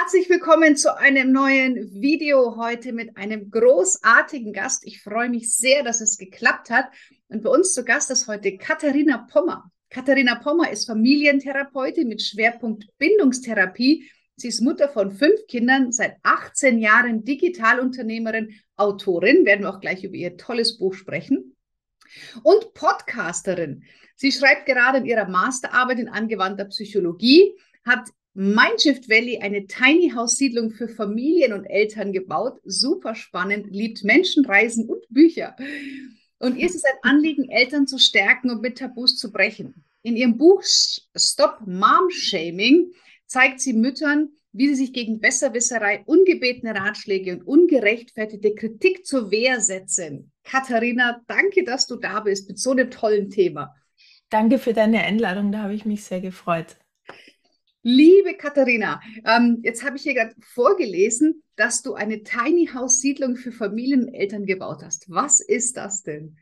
Herzlich willkommen zu einem neuen Video heute mit einem großartigen Gast. Ich freue mich sehr, dass es geklappt hat. Und bei uns zu Gast ist heute Katharina Pommer. Katharina Pommer ist Familientherapeutin mit Schwerpunkt Bindungstherapie. Sie ist Mutter von fünf Kindern, seit 18 Jahren Digitalunternehmerin, Autorin, werden wir auch gleich über ihr tolles Buch sprechen. Und Podcasterin. Sie schreibt gerade in ihrer Masterarbeit in angewandter Psychologie, hat Mindshift Valley, eine Tiny House Siedlung für Familien und Eltern gebaut. Super spannend, liebt Menschen, Reisen und Bücher. Und ihr ist es ein Anliegen, Eltern zu stärken und mit Tabus zu brechen. In ihrem Buch Stop Mom Shaming zeigt sie Müttern, wie sie sich gegen Besserwisserei, ungebetene Ratschläge und ungerechtfertigte Kritik zur Wehr setzen. Katharina, danke, dass du da bist mit so einem tollen Thema. Danke für deine Einladung, da habe ich mich sehr gefreut. Liebe Katharina, ähm, jetzt habe ich hier gerade vorgelesen, dass du eine Tiny House Siedlung für Familien und Eltern gebaut hast. Was ist das denn?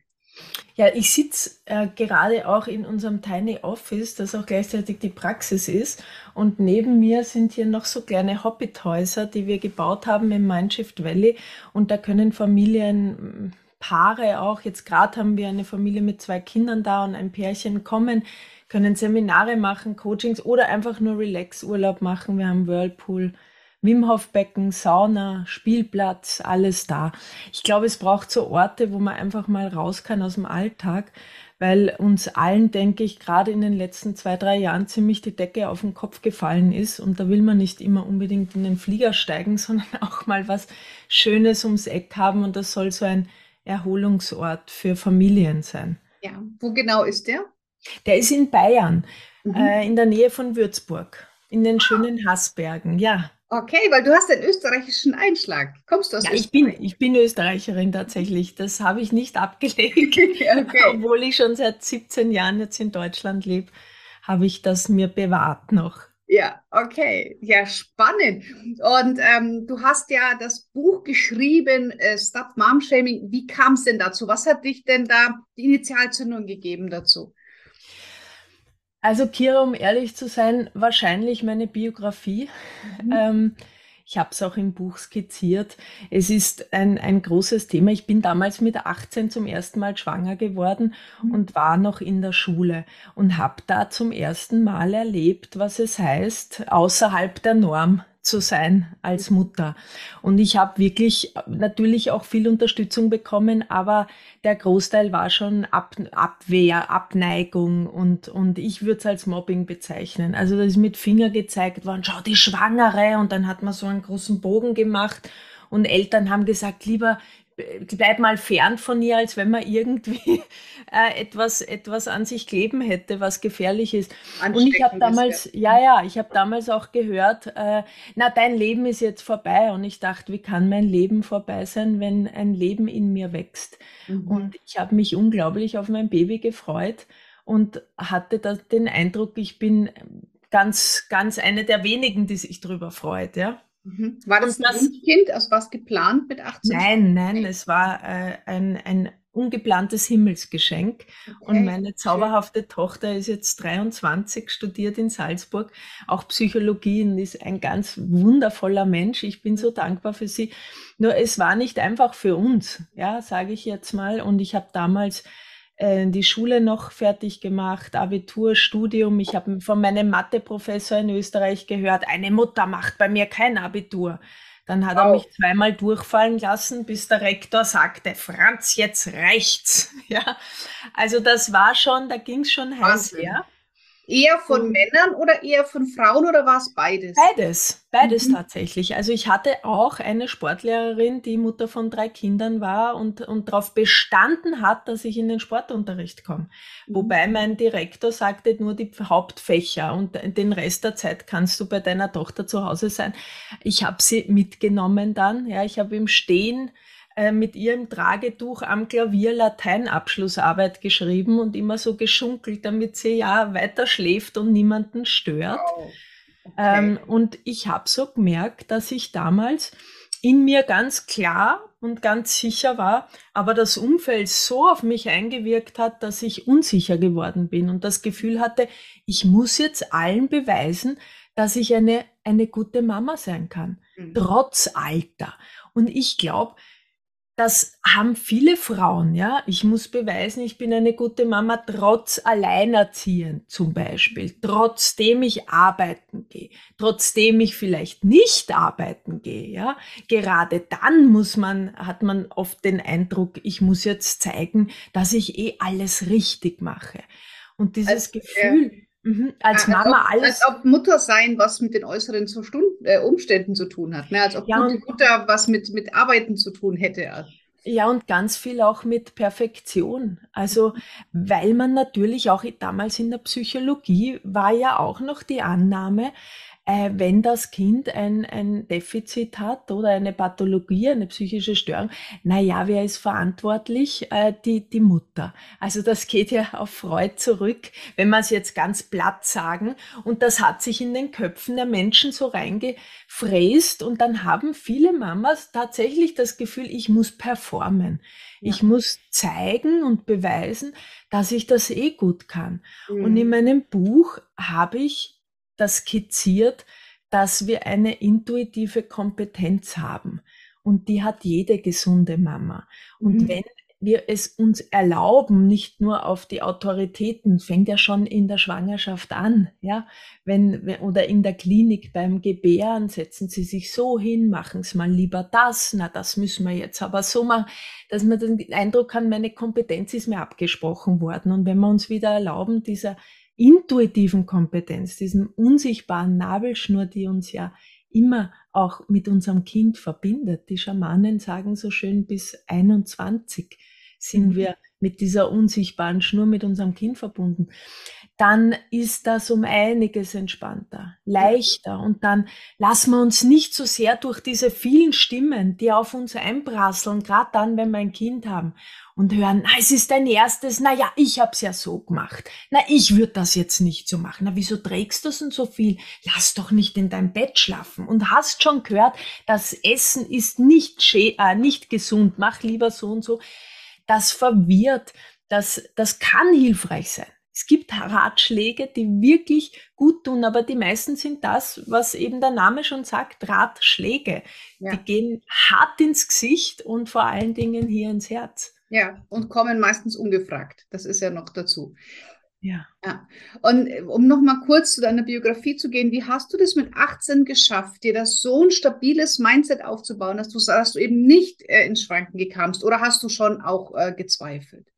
Ja, ich sitze äh, gerade auch in unserem Tiny Office, das auch gleichzeitig die Praxis ist. Und neben mir sind hier noch so kleine Hobbithäuser, die wir gebaut haben im Mindshift Valley. Und da können Familien, Paare auch, jetzt gerade haben wir eine Familie mit zwei Kindern da und ein Pärchen kommen können Seminare machen, Coachings oder einfach nur Relax-Urlaub machen. Wir haben Whirlpool, Wim Hof Becken, Sauna, Spielplatz, alles da. Ich glaube, es braucht so Orte, wo man einfach mal raus kann aus dem Alltag, weil uns allen, denke ich, gerade in den letzten zwei, drei Jahren ziemlich die Decke auf den Kopf gefallen ist. Und da will man nicht immer unbedingt in den Flieger steigen, sondern auch mal was Schönes ums Eck haben. Und das soll so ein Erholungsort für Familien sein. Ja, wo genau ist der? Der ist in Bayern, mhm. äh, in der Nähe von Würzburg, in den schönen Haßbergen, ja. Okay, weil du hast den österreichischen Einschlag. Kommst du aus ja, ich bin, ich bin Österreicherin tatsächlich. Das habe ich nicht abgelegt. okay. Obwohl ich schon seit 17 Jahren jetzt in Deutschland lebe, habe ich das mir bewahrt noch. Ja, okay. Ja, spannend. Und ähm, du hast ja das Buch geschrieben, äh, Stop Mom Shaming. Wie kam es denn dazu? Was hat dich denn da die Initialzündung gegeben dazu? Also Kira, um ehrlich zu sein, wahrscheinlich meine Biografie. Mhm. Ähm, ich habe es auch im Buch skizziert. Es ist ein, ein großes Thema. Ich bin damals mit 18 zum ersten Mal schwanger geworden mhm. und war noch in der Schule und habe da zum ersten Mal erlebt, was es heißt, außerhalb der Norm zu sein als Mutter. Und ich habe wirklich natürlich auch viel Unterstützung bekommen, aber der Großteil war schon Ab Abwehr, Abneigung und, und ich würde es als Mobbing bezeichnen. Also da ist mit Finger gezeigt worden, schau die Schwangere und dann hat man so einen großen Bogen gemacht und Eltern haben gesagt, lieber bleib mal fern von ihr, als wenn man irgendwie äh, etwas, etwas an sich kleben hätte, was gefährlich ist. Und ich habe damals, ja, ja, ich habe damals auch gehört, äh, na, dein Leben ist jetzt vorbei. Und ich dachte, wie kann mein Leben vorbei sein, wenn ein Leben in mir wächst? Mhm. Und ich habe mich unglaublich auf mein Baby gefreut und hatte da den Eindruck, ich bin ganz, ganz eine der wenigen, die sich darüber freut, ja. Mhm. War das, das ein Kind? Also was geplant mit 18? Nein, nein, es war äh, ein, ein ungeplantes Himmelsgeschenk. Okay. Und meine zauberhafte. Tochter ist jetzt 23, studiert in Salzburg, auch Psychologie und ist ein ganz wundervoller Mensch. Ich bin so dankbar für sie. Nur es war nicht einfach für uns, ja, sage ich jetzt mal. Und ich habe damals äh, die Schule noch fertig gemacht, Abitur, Studium. Ich habe von meinem Matheprofessor in Österreich gehört, eine Mutter macht bei mir kein Abitur. Dann hat wow. er mich zweimal durchfallen lassen, bis der Rektor sagte, Franz, jetzt reicht's. Ja, also das war schon, da ging es schon heiß her. Eher von Männern oder eher von Frauen oder war es beides? Beides, beides mhm. tatsächlich. Also ich hatte auch eine Sportlehrerin, die Mutter von drei Kindern war und, und darauf bestanden hat, dass ich in den Sportunterricht komme. Mhm. Wobei mein Direktor sagte, nur die Hauptfächer und den Rest der Zeit kannst du bei deiner Tochter zu Hause sein. Ich habe sie mitgenommen dann. Ja, ich habe im Stehen äh, mit ihrem Tragetuch am Klavier Lateinabschlussarbeit geschrieben und immer so geschunkelt, damit sie ja weiter schläft und niemanden stört. Wow. Okay. Ähm, und ich habe so gemerkt, dass ich damals in mir ganz klar und ganz sicher war, aber das Umfeld so auf mich eingewirkt hat, dass ich unsicher geworden bin und das Gefühl hatte, ich muss jetzt allen beweisen, dass ich eine, eine gute Mama sein kann, mhm. trotz Alter. Und ich glaube, das haben viele Frauen, ja. Ich muss beweisen, ich bin eine gute Mama trotz Alleinerziehen zum Beispiel, trotzdem ich arbeiten gehe, trotzdem ich vielleicht nicht arbeiten gehe, ja. Gerade dann muss man, hat man oft den Eindruck, ich muss jetzt zeigen, dass ich eh alles richtig mache. Und dieses also, Gefühl, ja Mhm. Als Mama als ob, alles. Als ob Mutter sein was mit den äußeren äh, Umständen zu tun hat. Ne? Als ob ja, gute Mutter was mit, mit Arbeiten zu tun hätte. Ja, und ganz viel auch mit Perfektion. Also, weil man natürlich auch damals in der Psychologie war ja auch noch die Annahme, äh, wenn das Kind ein, ein Defizit hat oder eine Pathologie, eine psychische Störung, na ja, wer ist verantwortlich? Äh, die, die Mutter. Also das geht ja auf Freud zurück, wenn man es jetzt ganz platt sagen. Und das hat sich in den Köpfen der Menschen so reingefräst und dann haben viele Mamas tatsächlich das Gefühl, ich muss performen. Ja. Ich muss zeigen und beweisen, dass ich das eh gut kann. Mhm. Und in meinem Buch habe ich das skizziert, dass wir eine intuitive Kompetenz haben. Und die hat jede gesunde Mama. Und mhm. wenn wir es uns erlauben, nicht nur auf die Autoritäten, fängt ja schon in der Schwangerschaft an, ja, wenn, oder in der Klinik beim Gebären, setzen Sie sich so hin, machen Sie mal lieber das, na, das müssen wir jetzt aber so machen, dass man den Eindruck hat, meine Kompetenz ist mir abgesprochen worden. Und wenn wir uns wieder erlauben, dieser intuitiven Kompetenz, diesem unsichtbaren Nabelschnur, die uns ja immer auch mit unserem Kind verbindet. Die Schamanen sagen so schön, bis 21 sind mhm. wir mit dieser unsichtbaren Schnur mit unserem Kind verbunden dann ist das um einiges entspannter, leichter und dann lassen wir uns nicht so sehr durch diese vielen Stimmen, die auf uns einprasseln, gerade dann, wenn wir ein Kind haben und hören, na, es ist dein erstes, na ja, ich hab's ja so gemacht. Na, ich würde das jetzt nicht so machen. Na, wieso trägst du denn so viel? Lass doch nicht in dein Bett schlafen. Und hast schon gehört, das Essen ist nicht, äh, nicht gesund. Mach lieber so und so. Das verwirrt. Das, das kann hilfreich sein. Es gibt Ratschläge, die wirklich gut tun, aber die meisten sind das, was eben der Name schon sagt, Ratschläge. Ja. Die gehen hart ins Gesicht und vor allen Dingen hier ins Herz. Ja, und kommen meistens ungefragt. Das ist ja noch dazu. Ja. ja. Und äh, um noch mal kurz zu deiner Biografie zu gehen, wie hast du das mit 18 geschafft, dir das so ein stabiles Mindset aufzubauen, dass du, dass du eben nicht äh, ins Schwanken gekamst oder hast du schon auch äh, gezweifelt?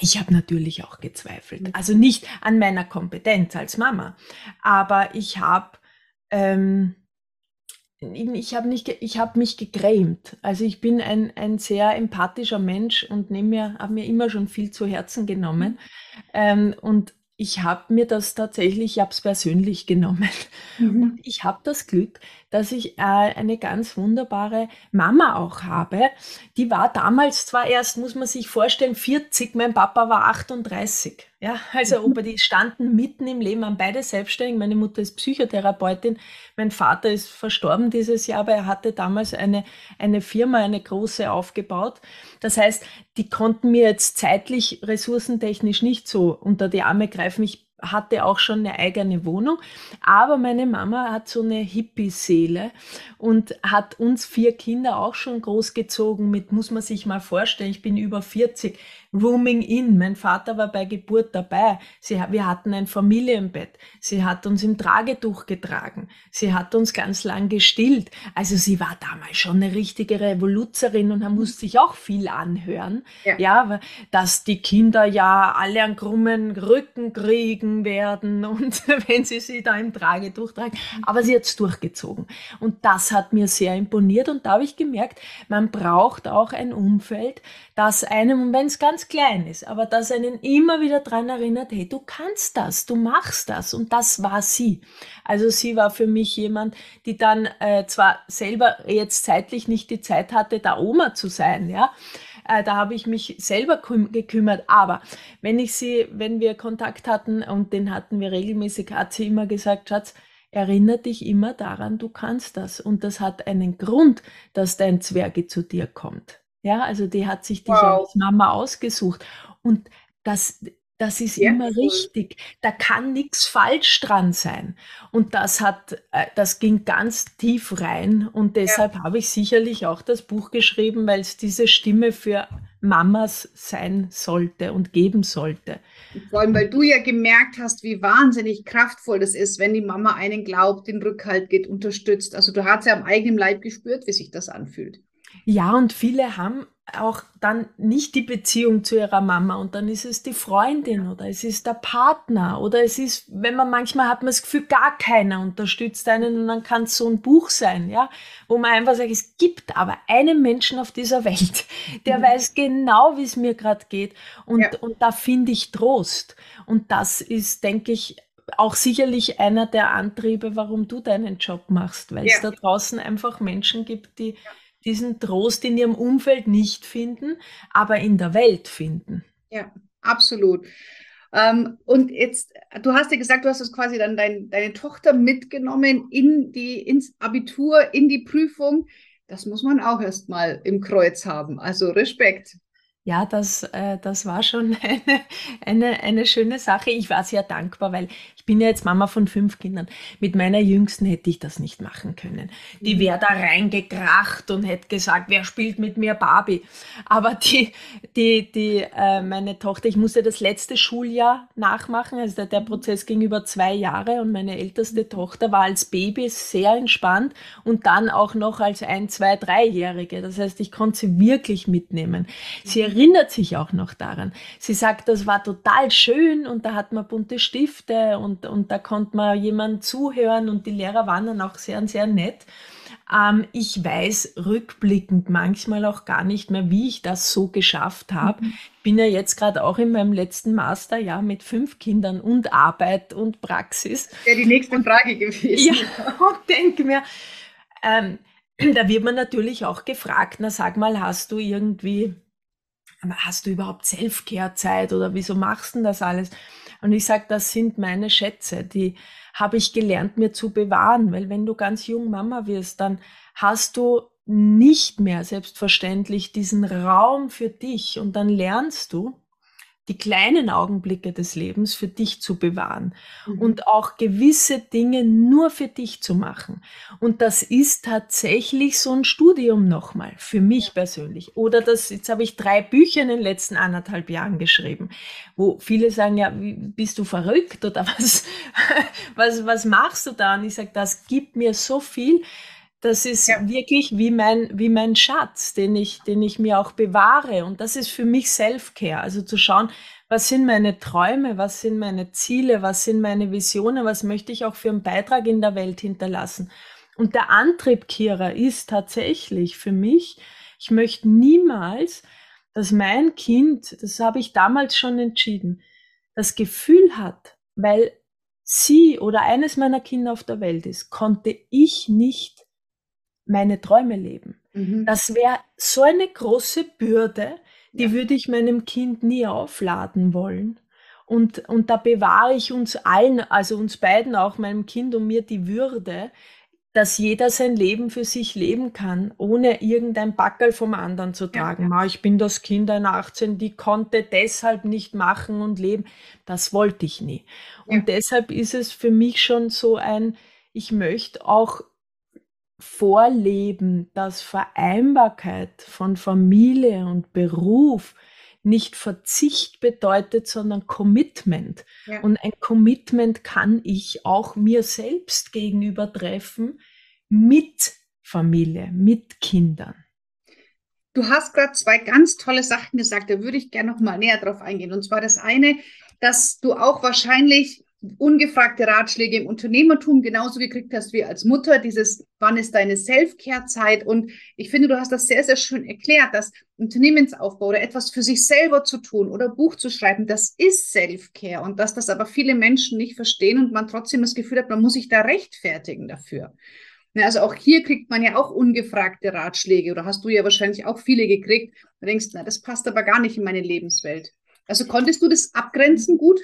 Ich habe natürlich auch gezweifelt. Also nicht an meiner Kompetenz als Mama, aber ich habe ähm, ich habe nicht, ich habe mich gegrämt. Also ich bin ein, ein sehr empathischer Mensch und nehme mir, habe mir immer schon viel zu Herzen genommen. Ähm, und ich habe mir das tatsächlich, ich habe es persönlich genommen. Mhm. Und ich habe das Glück, dass ich äh, eine ganz wunderbare Mama auch habe. Die war damals zwar erst, muss man sich vorstellen, 40, mein Papa war 38. Ja, also mhm. die standen mitten im Leben, waren beide selbstständig. Meine Mutter ist Psychotherapeutin, mein Vater ist verstorben dieses Jahr, aber er hatte damals eine, eine Firma, eine große aufgebaut. Das heißt, die konnten mir jetzt zeitlich, ressourcentechnisch nicht so unter die Arme greifen. Ich hatte auch schon eine eigene Wohnung, aber meine Mama hat so eine Hippie-Seele und hat uns vier Kinder auch schon großgezogen mit, muss man sich mal vorstellen, ich bin über 40, Rooming in. Mein Vater war bei Geburt dabei. Sie, wir hatten ein Familienbett. Sie hat uns im Tragetuch getragen. Sie hat uns ganz lang gestillt. Also sie war damals schon eine richtige Revoluzerin und musste sich auch viel anhören. Ja. ja, dass die Kinder ja alle einen krummen Rücken kriegen werden und wenn sie sie da im Tragetuch tragen. Aber sie hat es durchgezogen. Und das hat mir sehr imponiert und da habe ich gemerkt, man braucht auch ein Umfeld, das einem, wenn es ganz klein ist, aber das einen immer wieder daran erinnert, hey, du kannst das, du machst das. Und das war sie. Also sie war für mich jemand, die dann äh, zwar selber jetzt zeitlich nicht die Zeit hatte, da Oma zu sein, ja, äh, da habe ich mich selber gekümmert. Aber wenn ich sie, wenn wir Kontakt hatten und den hatten wir regelmäßig, hat sie immer gesagt, Schatz, erinnere dich immer daran, du kannst das. Und das hat einen Grund, dass dein Zwerge zu dir kommt. Ja, also die hat sich dich wow. Mama ausgesucht. Und das, das ist ja, immer richtig. Da kann nichts falsch dran sein. Und das hat, äh, das ging ganz tief rein. Und deshalb ja. habe ich sicherlich auch das Buch geschrieben, weil es diese Stimme für Mamas sein sollte und geben sollte. Vor allem, weil du ja gemerkt hast, wie wahnsinnig kraftvoll das ist, wenn die Mama einen glaubt, den Rückhalt geht, unterstützt. Also du hast ja am eigenen Leib gespürt, wie sich das anfühlt. Ja, und viele haben auch dann nicht die Beziehung zu ihrer Mama und dann ist es die Freundin oder es ist der Partner oder es ist, wenn man manchmal hat man das Gefühl, gar keiner unterstützt einen und dann kann es so ein Buch sein, ja, wo man einfach sagt, es gibt aber einen Menschen auf dieser Welt, der mhm. weiß genau, wie es mir gerade geht und, ja. und da finde ich Trost und das ist, denke ich, auch sicherlich einer der Antriebe, warum du deinen Job machst, weil ja. es da draußen einfach Menschen gibt, die ja diesen Trost in ihrem Umfeld nicht finden, aber in der Welt finden. Ja, absolut. Ähm, und jetzt, du hast ja gesagt, du hast es quasi dann dein, deine Tochter mitgenommen in die, ins Abitur, in die Prüfung. Das muss man auch erstmal im Kreuz haben. Also Respekt. Ja, das, äh, das war schon eine, eine, eine schöne Sache. Ich war sehr dankbar, weil ich bin ja jetzt Mama von fünf Kindern. Mit meiner Jüngsten hätte ich das nicht machen können. Die mhm. wäre da reingekracht und hätte gesagt, wer spielt mit mir Barbie? Aber die, die, die, äh, meine Tochter, ich musste das letzte Schuljahr nachmachen. Also der, der Prozess ging über zwei Jahre und meine älteste Tochter war als Baby sehr entspannt und dann auch noch als ein, zwei, dreijährige. Das heißt, ich konnte sie wirklich mitnehmen. Sie erinnert sich auch noch daran. Sie sagt, das war total schön und da hat man bunte Stifte und und, da konnte man jemand zuhören und die Lehrer waren dann auch sehr, sehr nett. Ähm, ich weiß rückblickend manchmal auch gar nicht mehr, wie ich das so geschafft habe. Mhm. Bin ja jetzt gerade auch in meinem letzten Masterjahr mit fünf Kindern und Arbeit und Praxis. Ja, die nächste Frage gewesen. Ja, und denke mir, ähm, da wird man natürlich auch gefragt, na sag mal, hast du irgendwie, hast du überhaupt Self-Care-Zeit oder wieso machst du das alles? Und ich sage, das sind meine Schätze, die habe ich gelernt, mir zu bewahren, weil wenn du ganz jung Mama wirst, dann hast du nicht mehr selbstverständlich diesen Raum für dich und dann lernst du, die kleinen Augenblicke des Lebens für dich zu bewahren mhm. und auch gewisse Dinge nur für dich zu machen. Und das ist tatsächlich so ein Studium nochmal für mich persönlich. Oder das, jetzt habe ich drei Bücher in den letzten anderthalb Jahren geschrieben, wo viele sagen, ja, bist du verrückt oder was, was, was machst du da? Und ich sage, das gibt mir so viel, das ist ja. wirklich wie mein, wie mein Schatz, den ich, den ich mir auch bewahre. Und das ist für mich Self-Care. Also zu schauen, was sind meine Träume, was sind meine Ziele, was sind meine Visionen, was möchte ich auch für einen Beitrag in der Welt hinterlassen. Und der Antrieb, Kira, ist tatsächlich für mich, ich möchte niemals, dass mein Kind, das habe ich damals schon entschieden, das Gefühl hat, weil sie oder eines meiner Kinder auf der Welt ist, konnte ich nicht meine Träume leben. Mhm. Das wäre so eine große Bürde, die ja. würde ich meinem Kind nie aufladen wollen. Und, und da bewahre ich uns allen, also uns beiden, auch meinem Kind und mir, die Würde, dass jeder sein Leben für sich leben kann, ohne irgendein Backel vom anderen zu tragen. Ja. Ich bin das Kind einer 18, die konnte deshalb nicht machen und leben. Das wollte ich nie. Ja. Und deshalb ist es für mich schon so ein, ich möchte auch vorleben, dass Vereinbarkeit von Familie und Beruf nicht Verzicht bedeutet, sondern Commitment. Ja. Und ein Commitment kann ich auch mir selbst gegenüber treffen mit Familie, mit Kindern. Du hast gerade zwei ganz tolle Sachen gesagt, da würde ich gerne noch mal näher drauf eingehen. Und zwar das eine, dass du auch wahrscheinlich ungefragte Ratschläge im Unternehmertum genauso gekriegt hast wie als Mutter, dieses, wann ist deine Self-Care-Zeit? Und ich finde, du hast das sehr, sehr schön erklärt, dass Unternehmensaufbau oder etwas für sich selber zu tun oder Buch zu schreiben, das ist Self-Care und dass das aber viele Menschen nicht verstehen und man trotzdem das Gefühl hat, man muss sich da rechtfertigen dafür. Also auch hier kriegt man ja auch ungefragte Ratschläge oder hast du ja wahrscheinlich auch viele gekriegt. Du denkst, na, das passt aber gar nicht in meine Lebenswelt. Also konntest du das abgrenzen gut?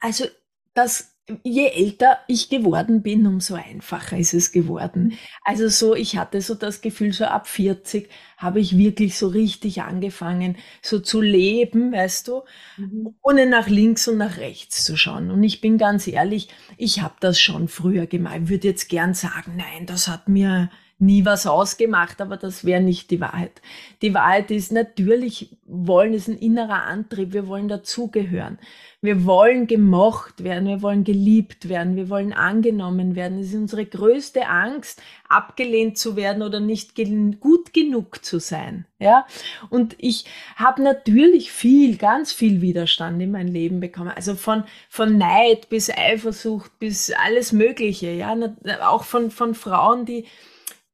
Also das je älter ich geworden bin, umso einfacher ist es geworden. Also so, ich hatte so das Gefühl, so ab 40 habe ich wirklich so richtig angefangen, so zu leben, weißt du, mhm. ohne nach links und nach rechts zu schauen. Und ich bin ganz ehrlich, ich habe das schon früher gemacht. Ich würde jetzt gern sagen, nein, das hat mir nie was ausgemacht, aber das wäre nicht die Wahrheit. Die Wahrheit ist, natürlich wollen es ein innerer Antrieb, wir wollen dazugehören. Wir wollen gemocht werden, wir wollen geliebt werden, wir wollen angenommen werden. Es ist unsere größte Angst, abgelehnt zu werden oder nicht gut genug zu sein. Ja? Und ich habe natürlich viel, ganz viel Widerstand in mein Leben bekommen. Also von, von Neid bis Eifersucht bis alles Mögliche. Ja? Auch von, von Frauen, die,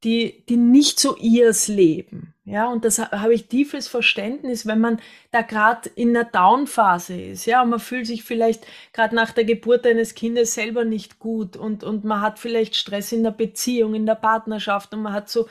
die, die nicht so ihrs leben. Ja, und das habe ich tiefes Verständnis, wenn man da gerade in einer Down-Phase ist. Ja, und man fühlt sich vielleicht gerade nach der Geburt eines Kindes selber nicht gut und, und man hat vielleicht Stress in der Beziehung, in der Partnerschaft und man hat so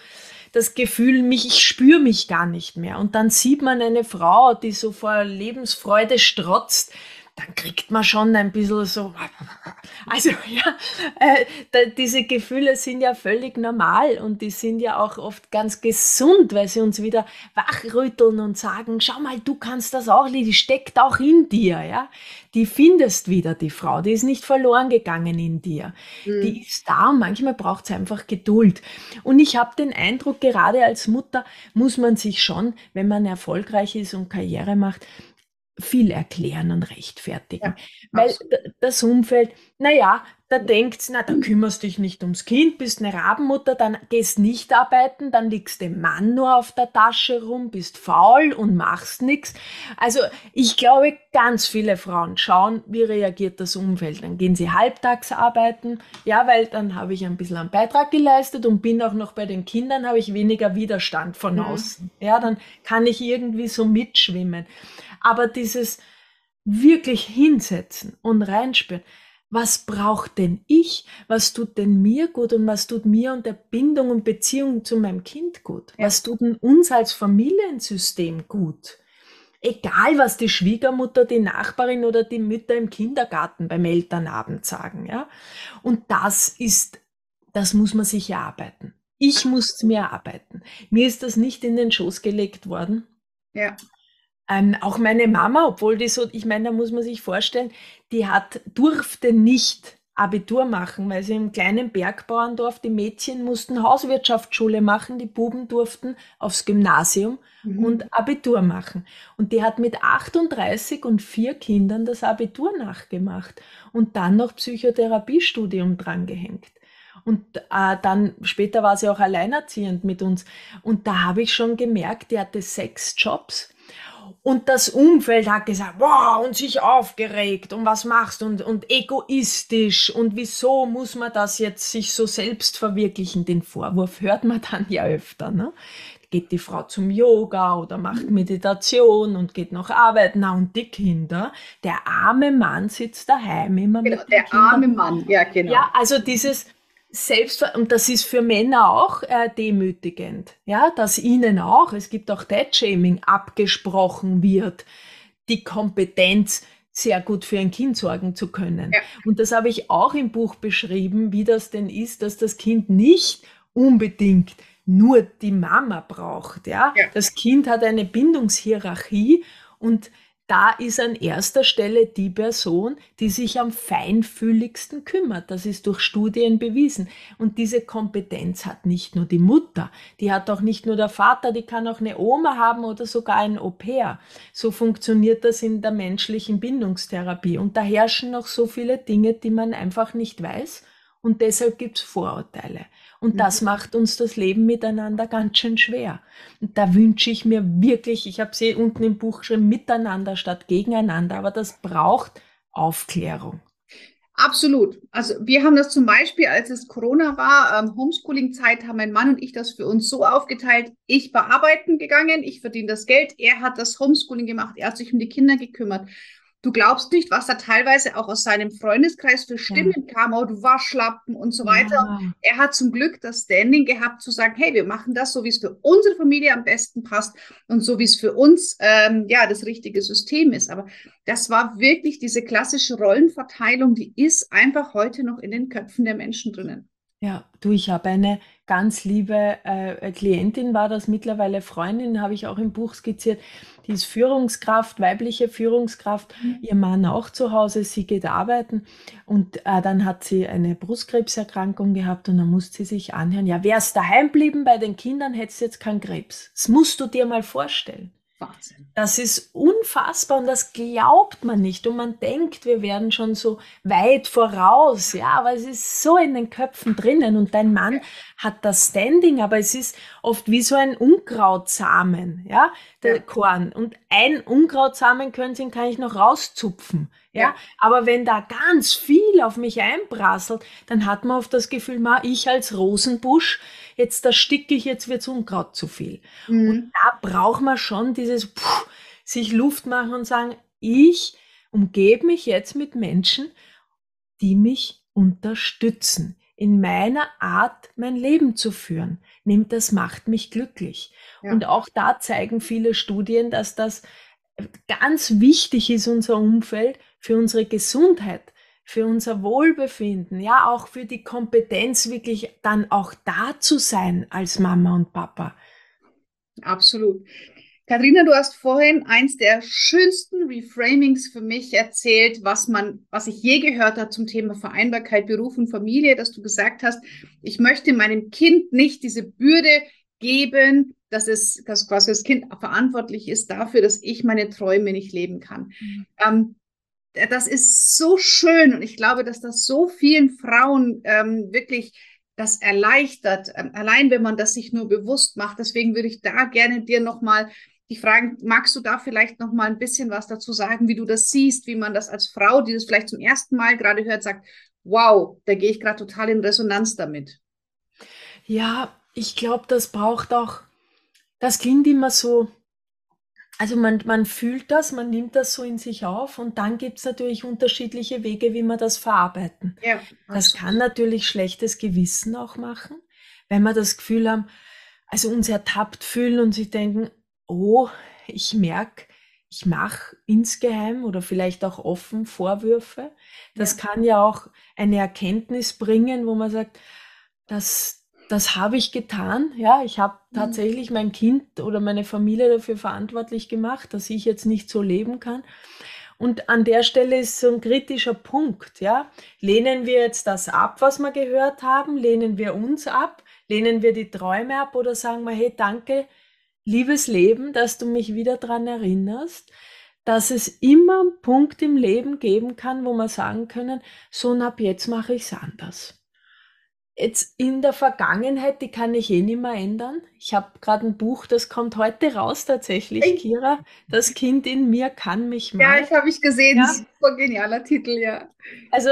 das Gefühl, mich, ich spüre mich gar nicht mehr. Und dann sieht man eine Frau, die so vor Lebensfreude strotzt, dann kriegt man schon ein bisschen so, also ja, äh, diese Gefühle sind ja völlig normal und die sind ja auch oft ganz gesund, weil sie uns wieder wachrütteln und sagen, schau mal, du kannst das auch, die steckt auch in dir, ja. Die findest wieder, die Frau, die ist nicht verloren gegangen in dir. Mhm. Die ist da und manchmal braucht es einfach Geduld. Und ich habe den Eindruck, gerade als Mutter muss man sich schon, wenn man erfolgreich ist und Karriere macht, viel erklären und rechtfertigen. Ja, Weil das Umfeld, naja, da denkt na, da kümmerst dich nicht ums Kind, bist eine Rabenmutter, dann gehst nicht arbeiten, dann liegst dem Mann nur auf der Tasche rum, bist faul und machst nichts. Also ich glaube, ganz viele Frauen schauen, wie reagiert das Umfeld. Dann gehen sie halbtags arbeiten, ja, weil dann habe ich ein bisschen einen Beitrag geleistet und bin auch noch bei den Kindern, habe ich weniger Widerstand von mhm. außen. Ja, dann kann ich irgendwie so mitschwimmen. Aber dieses wirklich hinsetzen und reinspüren, was braucht denn ich? Was tut denn mir gut und was tut mir und der Bindung und Beziehung zu meinem Kind gut? Ja. Was tut denn uns als Familiensystem gut? Egal, was die Schwiegermutter, die Nachbarin oder die Mütter im Kindergarten beim Elternabend sagen, ja. Und das ist, das muss man sich erarbeiten. Ich muss es mir erarbeiten. Mir ist das nicht in den Schoß gelegt worden. Ja. Ähm, auch meine Mama, obwohl die so, ich meine, da muss man sich vorstellen, die hat, durfte nicht Abitur machen, weil sie im kleinen Bergbauerndorf, die Mädchen mussten Hauswirtschaftsschule machen, die Buben durften aufs Gymnasium mhm. und Abitur machen. Und die hat mit 38 und vier Kindern das Abitur nachgemacht und dann noch Psychotherapiestudium drangehängt. Und äh, dann später war sie auch alleinerziehend mit uns. Und da habe ich schon gemerkt, die hatte sechs Jobs und das Umfeld hat gesagt, wow, und sich aufgeregt und was machst und, und egoistisch und wieso muss man das jetzt sich so selbst verwirklichen? Den Vorwurf hört man dann ja öfter, ne? Geht die Frau zum Yoga oder macht Meditation und geht noch arbeiten, na und die Kinder, der arme Mann sitzt daheim immer genau, mit der Kindern. arme Mann, ja genau. Ja, also dieses, selbst und das ist für Männer auch äh, demütigend, ja, dass ihnen auch, es gibt auch Dead-Shaming, abgesprochen wird, die Kompetenz sehr gut für ein Kind sorgen zu können. Ja. Und das habe ich auch im Buch beschrieben, wie das denn ist, dass das Kind nicht unbedingt nur die Mama braucht, ja. ja. Das Kind hat eine Bindungshierarchie und da ist an erster Stelle die Person, die sich am feinfühligsten kümmert. Das ist durch Studien bewiesen. Und diese Kompetenz hat nicht nur die Mutter, die hat auch nicht nur der Vater, die kann auch eine Oma haben oder sogar ein Au-pair. So funktioniert das in der menschlichen Bindungstherapie. Und da herrschen noch so viele Dinge, die man einfach nicht weiß. Und deshalb gibt es Vorurteile. Und mhm. das macht uns das Leben miteinander ganz schön schwer. Und da wünsche ich mir wirklich, ich habe sie unten im Buch geschrieben, miteinander statt gegeneinander, aber das braucht Aufklärung. Absolut. Also wir haben das zum Beispiel, als es Corona war, ähm, Homeschooling-Zeit, haben mein Mann und ich das für uns so aufgeteilt. Ich war arbeiten gegangen, ich verdiene das Geld, er hat das Homeschooling gemacht, er hat sich um die Kinder gekümmert. Du glaubst nicht, was da teilweise auch aus seinem Freundeskreis für Stimmen ja. kam, oh, du Waschlappen und so weiter. Ja. Er hat zum Glück das Standing gehabt zu sagen, hey, wir machen das so, wie es für unsere Familie am besten passt und so, wie es für uns ähm, ja das richtige System ist. Aber das war wirklich diese klassische Rollenverteilung, die ist einfach heute noch in den Köpfen der Menschen drinnen. Ja, du, ich habe eine ganz liebe äh, Klientin, war das mittlerweile Freundin, habe ich auch im Buch skizziert. Die ist Führungskraft, weibliche Führungskraft, mhm. ihr Mann auch zu Hause, sie geht arbeiten und äh, dann hat sie eine Brustkrebserkrankung gehabt und dann musste sie sich anhören, ja, wärst daheim blieben bei den Kindern, hättest du jetzt keinen Krebs. Das musst du dir mal vorstellen. Wahnsinn. Das ist unfassbar und das glaubt man nicht. Und man denkt, wir werden schon so weit voraus. Ja, aber es ist so in den Köpfen drinnen. Und dein Mann hat das Standing, aber es ist oft wie so ein Unkrautsamen, ja, der ja. Korn. Und ein Unkrautsamen können Sie, kann ich noch rauszupfen. Ja? aber wenn da ganz viel auf mich einprasselt, dann hat man oft das Gefühl, ma, ich als Rosenbusch, jetzt da sticke ich, jetzt wird's Unkraut zu viel. Mhm. Und da braucht man schon dieses puh, sich Luft machen und sagen, ich umgebe mich jetzt mit Menschen, die mich unterstützen in meiner Art mein Leben zu führen. Nimmt das macht mich glücklich. Ja. Und auch da zeigen viele Studien, dass das ganz wichtig ist, unser Umfeld für unsere Gesundheit für unser Wohlbefinden, ja, auch für die Kompetenz, wirklich dann auch da zu sein als Mama und Papa. Absolut. Katharina, du hast vorhin eins der schönsten Reframings für mich erzählt, was man, was ich je gehört habe zum Thema Vereinbarkeit, Beruf und Familie, dass du gesagt hast, ich möchte meinem Kind nicht diese Bürde geben, dass es, dass quasi das Kind verantwortlich ist dafür, dass ich meine Träume nicht leben kann. Mhm. Ähm, das ist so schön und ich glaube, dass das so vielen Frauen ähm, wirklich das erleichtert, ähm, allein wenn man das sich nur bewusst macht. Deswegen würde ich da gerne dir nochmal die fragen, magst du da vielleicht nochmal ein bisschen was dazu sagen, wie du das siehst, wie man das als Frau, die das vielleicht zum ersten Mal gerade hört, sagt, wow, da gehe ich gerade total in Resonanz damit. Ja, ich glaube, das braucht auch, das klingt immer so, also man, man fühlt das, man nimmt das so in sich auf und dann gibt es natürlich unterschiedliche Wege, wie man das verarbeiten. Ja, das kann natürlich schlechtes Gewissen auch machen, wenn wir das Gefühl haben, also uns ertappt fühlen und sich denken, oh, ich merke, ich mache insgeheim oder vielleicht auch offen Vorwürfe. Das ja. kann ja auch eine Erkenntnis bringen, wo man sagt, das, das habe ich getan. Ja, ich habe mhm. tatsächlich mein Kind oder meine Familie dafür verantwortlich gemacht, dass ich jetzt nicht so leben kann. Und an der Stelle ist so ein kritischer Punkt, ja. Lehnen wir jetzt das ab, was wir gehört haben? Lehnen wir uns ab? Lehnen wir die Träume ab oder sagen wir, hey, danke, liebes Leben, dass du mich wieder daran erinnerst, dass es immer einen Punkt im Leben geben kann, wo wir sagen können, so und ab jetzt mache ich es anders jetzt in der Vergangenheit, die kann ich eh nicht mehr ändern. Ich habe gerade ein Buch, das kommt heute raus tatsächlich, ich, Kira. Das Kind in mir kann mich mal. Ja, ich habe ich gesehen. Ja? Super genialer Titel, ja. Also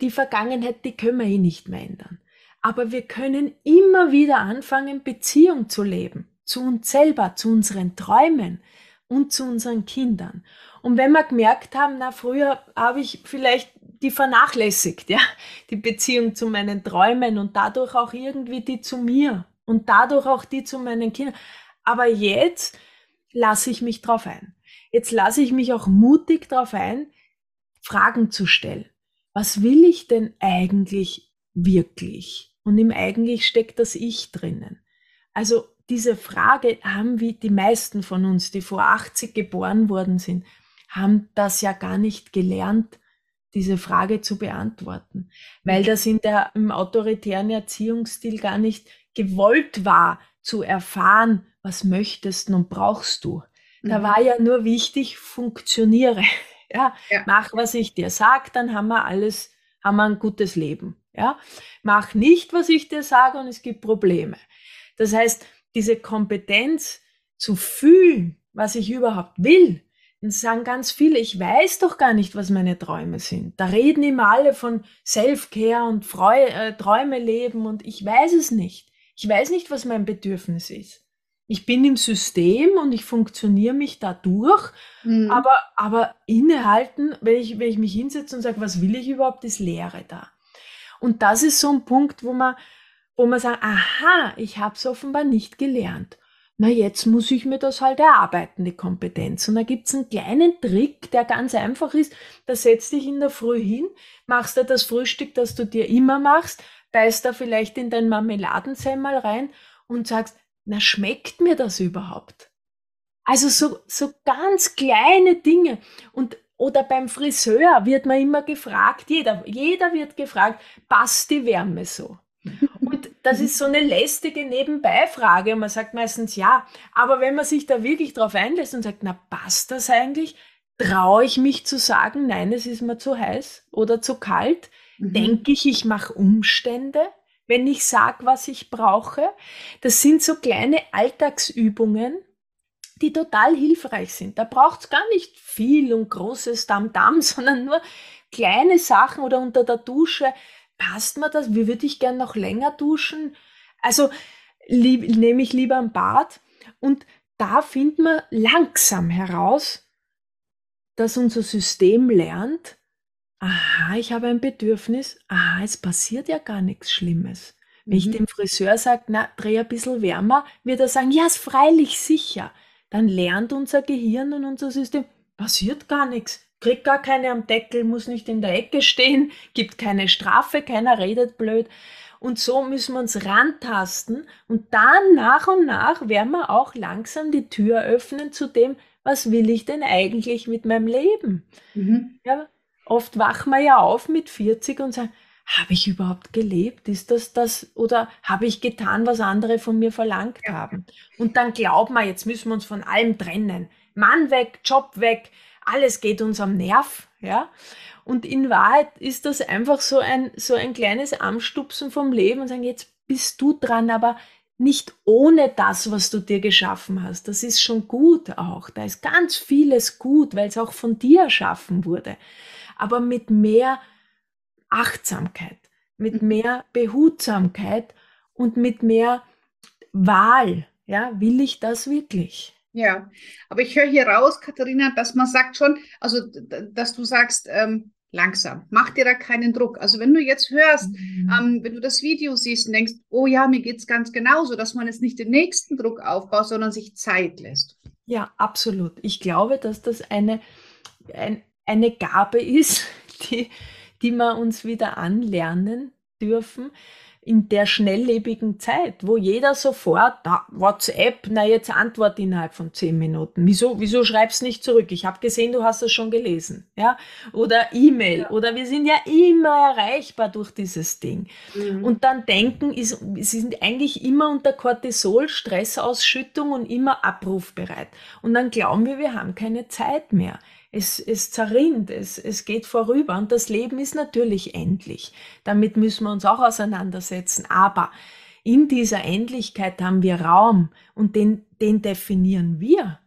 die Vergangenheit, die können wir eh nicht mehr ändern. Aber wir können immer wieder anfangen, Beziehung zu leben. Zu uns selber, zu unseren Träumen und zu unseren Kindern. Und wenn wir gemerkt haben, na, früher habe ich vielleicht die vernachlässigt, ja, die Beziehung zu meinen Träumen und dadurch auch irgendwie die zu mir und dadurch auch die zu meinen Kindern. Aber jetzt lasse ich mich drauf ein. Jetzt lasse ich mich auch mutig drauf ein, Fragen zu stellen. Was will ich denn eigentlich wirklich? Und im eigentlich steckt das Ich drinnen. Also diese Frage haben wie die meisten von uns, die vor 80 geboren worden sind, haben das ja gar nicht gelernt, diese Frage zu beantworten, weil das in der, im autoritären Erziehungsstil gar nicht gewollt war, zu erfahren, was möchtest und brauchst du. Da mhm. war ja nur wichtig, funktioniere. Ja, ja. mach, was ich dir sag, dann haben wir alles, haben wir ein gutes Leben. Ja, mach nicht, was ich dir sage und es gibt Probleme. Das heißt, diese Kompetenz zu fühlen, was ich überhaupt will, dann sagen ganz viele, ich weiß doch gar nicht, was meine Träume sind. Da reden immer alle von Self-Care und Freu äh, Träume leben und ich weiß es nicht. Ich weiß nicht, was mein Bedürfnis ist. Ich bin im System und ich funktioniere mich da durch, mhm. aber, aber innehalten, wenn ich, wenn ich mich hinsetze und sage, was will ich überhaupt, ist Leere da. Und das ist so ein Punkt, wo man, wo man sagt, aha, ich habe es offenbar nicht gelernt. Na, jetzt muss ich mir das halt erarbeiten, die Kompetenz. Und da gibt's einen kleinen Trick, der ganz einfach ist. Da setzt dich in der Früh hin, machst da das Frühstück, das du dir immer machst, beißt da vielleicht in dein Marmeladensemmel rein und sagst, na, schmeckt mir das überhaupt? Also so, so ganz kleine Dinge. Und oder beim Friseur wird man immer gefragt, jeder, jeder wird gefragt, passt die Wärme so? Das ist so eine lästige Nebenbeifrage. Und man sagt meistens ja. Aber wenn man sich da wirklich drauf einlässt und sagt, na, passt das eigentlich? Traue ich mich zu sagen, nein, es ist mir zu heiß oder zu kalt? Mhm. Denke ich, ich mache Umstände, wenn ich sage, was ich brauche? Das sind so kleine Alltagsübungen, die total hilfreich sind. Da braucht es gar nicht viel und großes Damm-Damm, sondern nur kleine Sachen oder unter der Dusche. Passt mir das? Wie würde ich gern noch länger duschen? Also nehme ich lieber ein Bad und da findet man langsam heraus, dass unser System lernt, aha, ich habe ein Bedürfnis, aha, es passiert ja gar nichts Schlimmes. Wenn mhm. ich dem Friseur sage, na, dreh ein bisschen wärmer, wird er sagen, ja, ist freilich sicher dann lernt unser Gehirn und unser System, passiert gar nichts, kriegt gar keine am Deckel, muss nicht in der Ecke stehen, gibt keine Strafe, keiner redet blöd. Und so müssen wir uns rantasten und dann nach und nach werden wir auch langsam die Tür öffnen zu dem, was will ich denn eigentlich mit meinem Leben? Mhm. Ja, oft wachen wir ja auf mit 40 und sagen, habe ich überhaupt gelebt? Ist das das? Oder habe ich getan, was andere von mir verlangt ja. haben? Und dann glauben wir, jetzt müssen wir uns von allem trennen. Mann weg, Job weg, alles geht uns am Nerv, ja? Und in Wahrheit ist das einfach so ein, so ein kleines Anstupsen vom Leben und sagen, jetzt bist du dran, aber nicht ohne das, was du dir geschaffen hast. Das ist schon gut auch. Da ist ganz vieles gut, weil es auch von dir erschaffen wurde. Aber mit mehr Achtsamkeit, mit mhm. mehr Behutsamkeit und mit mehr Wahl. Ja, will ich das wirklich? Ja, aber ich höre hier raus, Katharina, dass man sagt schon, also dass du sagst, ähm, langsam, mach dir da keinen Druck. Also wenn du jetzt hörst, mhm. ähm, wenn du das Video siehst und denkst, oh ja, mir geht es ganz genauso, dass man jetzt nicht den nächsten Druck aufbaut, sondern sich Zeit lässt. Ja, absolut. Ich glaube, dass das eine, ein, eine Gabe ist, die, die wir uns wieder anlernen dürfen in der schnelllebigen Zeit, wo jeder sofort, da, WhatsApp, na jetzt antwort innerhalb von zehn Minuten. Wieso, wieso schreibst nicht zurück? Ich habe gesehen, du hast es schon gelesen. Ja? Oder E-Mail. Ja. Oder wir sind ja immer erreichbar durch dieses Ding. Mhm. Und dann denken, ist, sie sind eigentlich immer unter Cortisol, Stressausschüttung und immer abrufbereit. Und dann glauben wir, wir haben keine Zeit mehr es, es zerrinnt, es, es geht vorüber und das Leben ist natürlich endlich. Damit müssen wir uns auch auseinandersetzen. Aber in dieser Endlichkeit haben wir Raum und den, den definieren wir.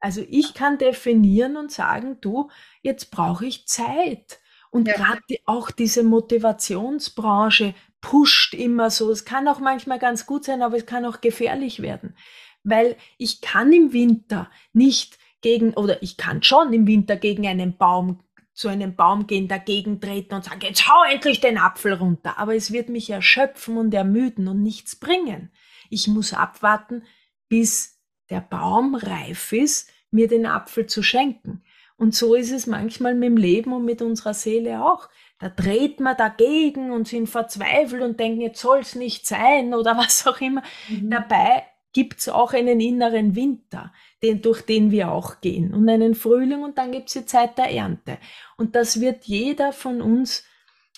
Also ich kann definieren und sagen, du, jetzt brauche ich Zeit. Und ja. gerade auch diese Motivationsbranche pusht immer so. Es kann auch manchmal ganz gut sein, aber es kann auch gefährlich werden. Weil ich kann im Winter nicht gegen, oder ich kann schon im Winter gegen einen Baum, zu einem Baum gehen, dagegen treten und sagen, jetzt hau endlich den Apfel runter. Aber es wird mich erschöpfen und ermüden und nichts bringen. Ich muss abwarten, bis der Baum reif ist, mir den Apfel zu schenken. Und so ist es manchmal mit dem Leben und mit unserer Seele auch. da dreht man dagegen und sind verzweifelt und denken, jetzt soll es nicht sein oder was auch immer. Mhm. Dabei gibt es auch einen inneren Winter, den, durch den wir auch gehen und einen Frühling und dann gibt es die Zeit der Ernte. Und das wird jeder von uns